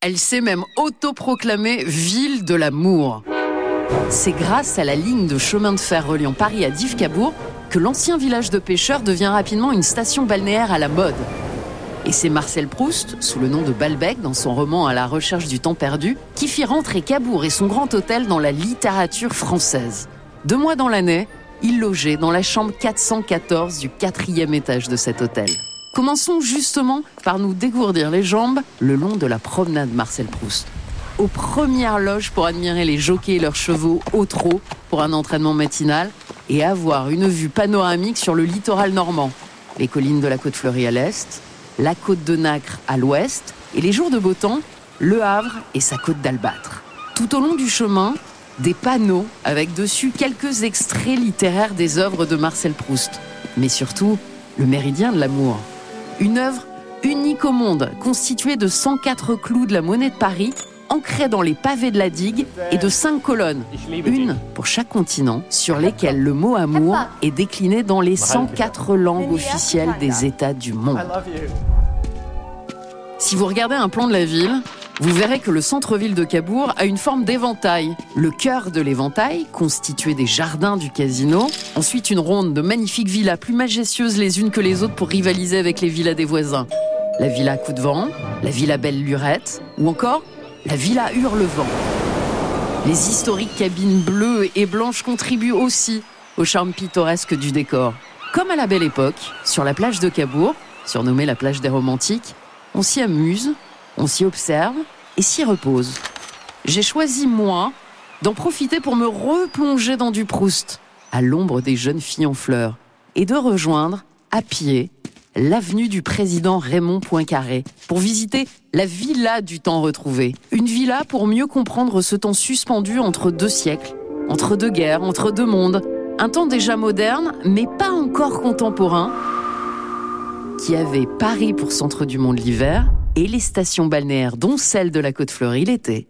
Elle s'est même autoproclamée ville de l'amour. C'est grâce à la ligne de chemin de fer reliant Paris à Dives-Cabourg que l'ancien village de pêcheurs devient rapidement une station balnéaire à la mode. Et c'est Marcel Proust, sous le nom de Balbec dans son roman À la recherche du temps perdu, qui fit rentrer Cabourg et son grand hôtel dans la littérature française. Deux mois dans l'année, il logeait dans la chambre 414 du quatrième étage de cet hôtel. Commençons justement par nous dégourdir les jambes le long de la promenade Marcel Proust. Aux premières loges pour admirer les jockeys et leurs chevaux au trot pour un entraînement matinal et avoir une vue panoramique sur le littoral normand. Les collines de la côte fleurie à l'est, la côte de Nacre à l'ouest et les jours de beau temps, Le Havre et sa côte d'Albâtre. Tout au long du chemin, des panneaux avec dessus quelques extraits littéraires des œuvres de Marcel Proust, mais surtout le méridien de l'amour. Une œuvre unique au monde, constituée de 104 clous de la monnaie de Paris, ancrés dans les pavés de la digue et de cinq colonnes, une pour chaque continent, sur lesquelles le mot amour est décliné dans les 104 langues officielles des États du monde. Si vous regardez un plan de la ville, vous verrez que le centre-ville de Cabourg a une forme d'éventail. Le cœur de l'éventail, constitué des jardins du casino, ensuite une ronde de magnifiques villas plus majestueuses les unes que les autres pour rivaliser avec les villas des voisins. La villa Coup de Vent, la villa Belle Lurette, ou encore la villa Hurlevent. Les historiques cabines bleues et blanches contribuent aussi au charme pittoresque du décor. Comme à la belle époque, sur la plage de Cabourg, surnommée la plage des romantiques, on s'y amuse, on s'y observe et s'y repose. J'ai choisi, moi, d'en profiter pour me replonger dans du Proust, à l'ombre des jeunes filles en fleurs, et de rejoindre, à pied, l'avenue du président Raymond Poincaré, pour visiter la villa du temps retrouvé. Une villa pour mieux comprendre ce temps suspendu entre deux siècles, entre deux guerres, entre deux mondes, un temps déjà moderne, mais pas encore contemporain, qui avait Paris pour centre du monde l'hiver et les stations balnéaires, dont celle de la Côte Fleurie l'été.